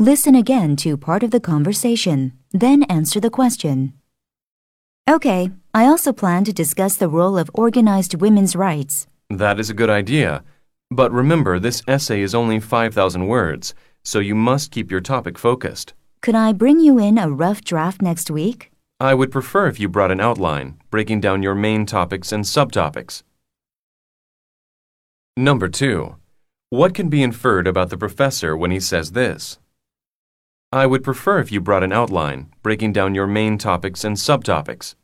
Listen again to part of the conversation, then answer the question. Okay, I also plan to discuss the role of organized women's rights. That is a good idea. But remember, this essay is only 5,000 words, so you must keep your topic focused. Could I bring you in a rough draft next week? I would prefer if you brought an outline, breaking down your main topics and subtopics. Number 2. What can be inferred about the professor when he says this? I would prefer if you brought an outline, breaking down your main topics and subtopics.